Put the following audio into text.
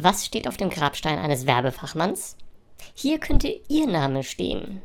Was steht auf dem Grabstein eines Werbefachmanns? Hier könnte Ihr Name stehen.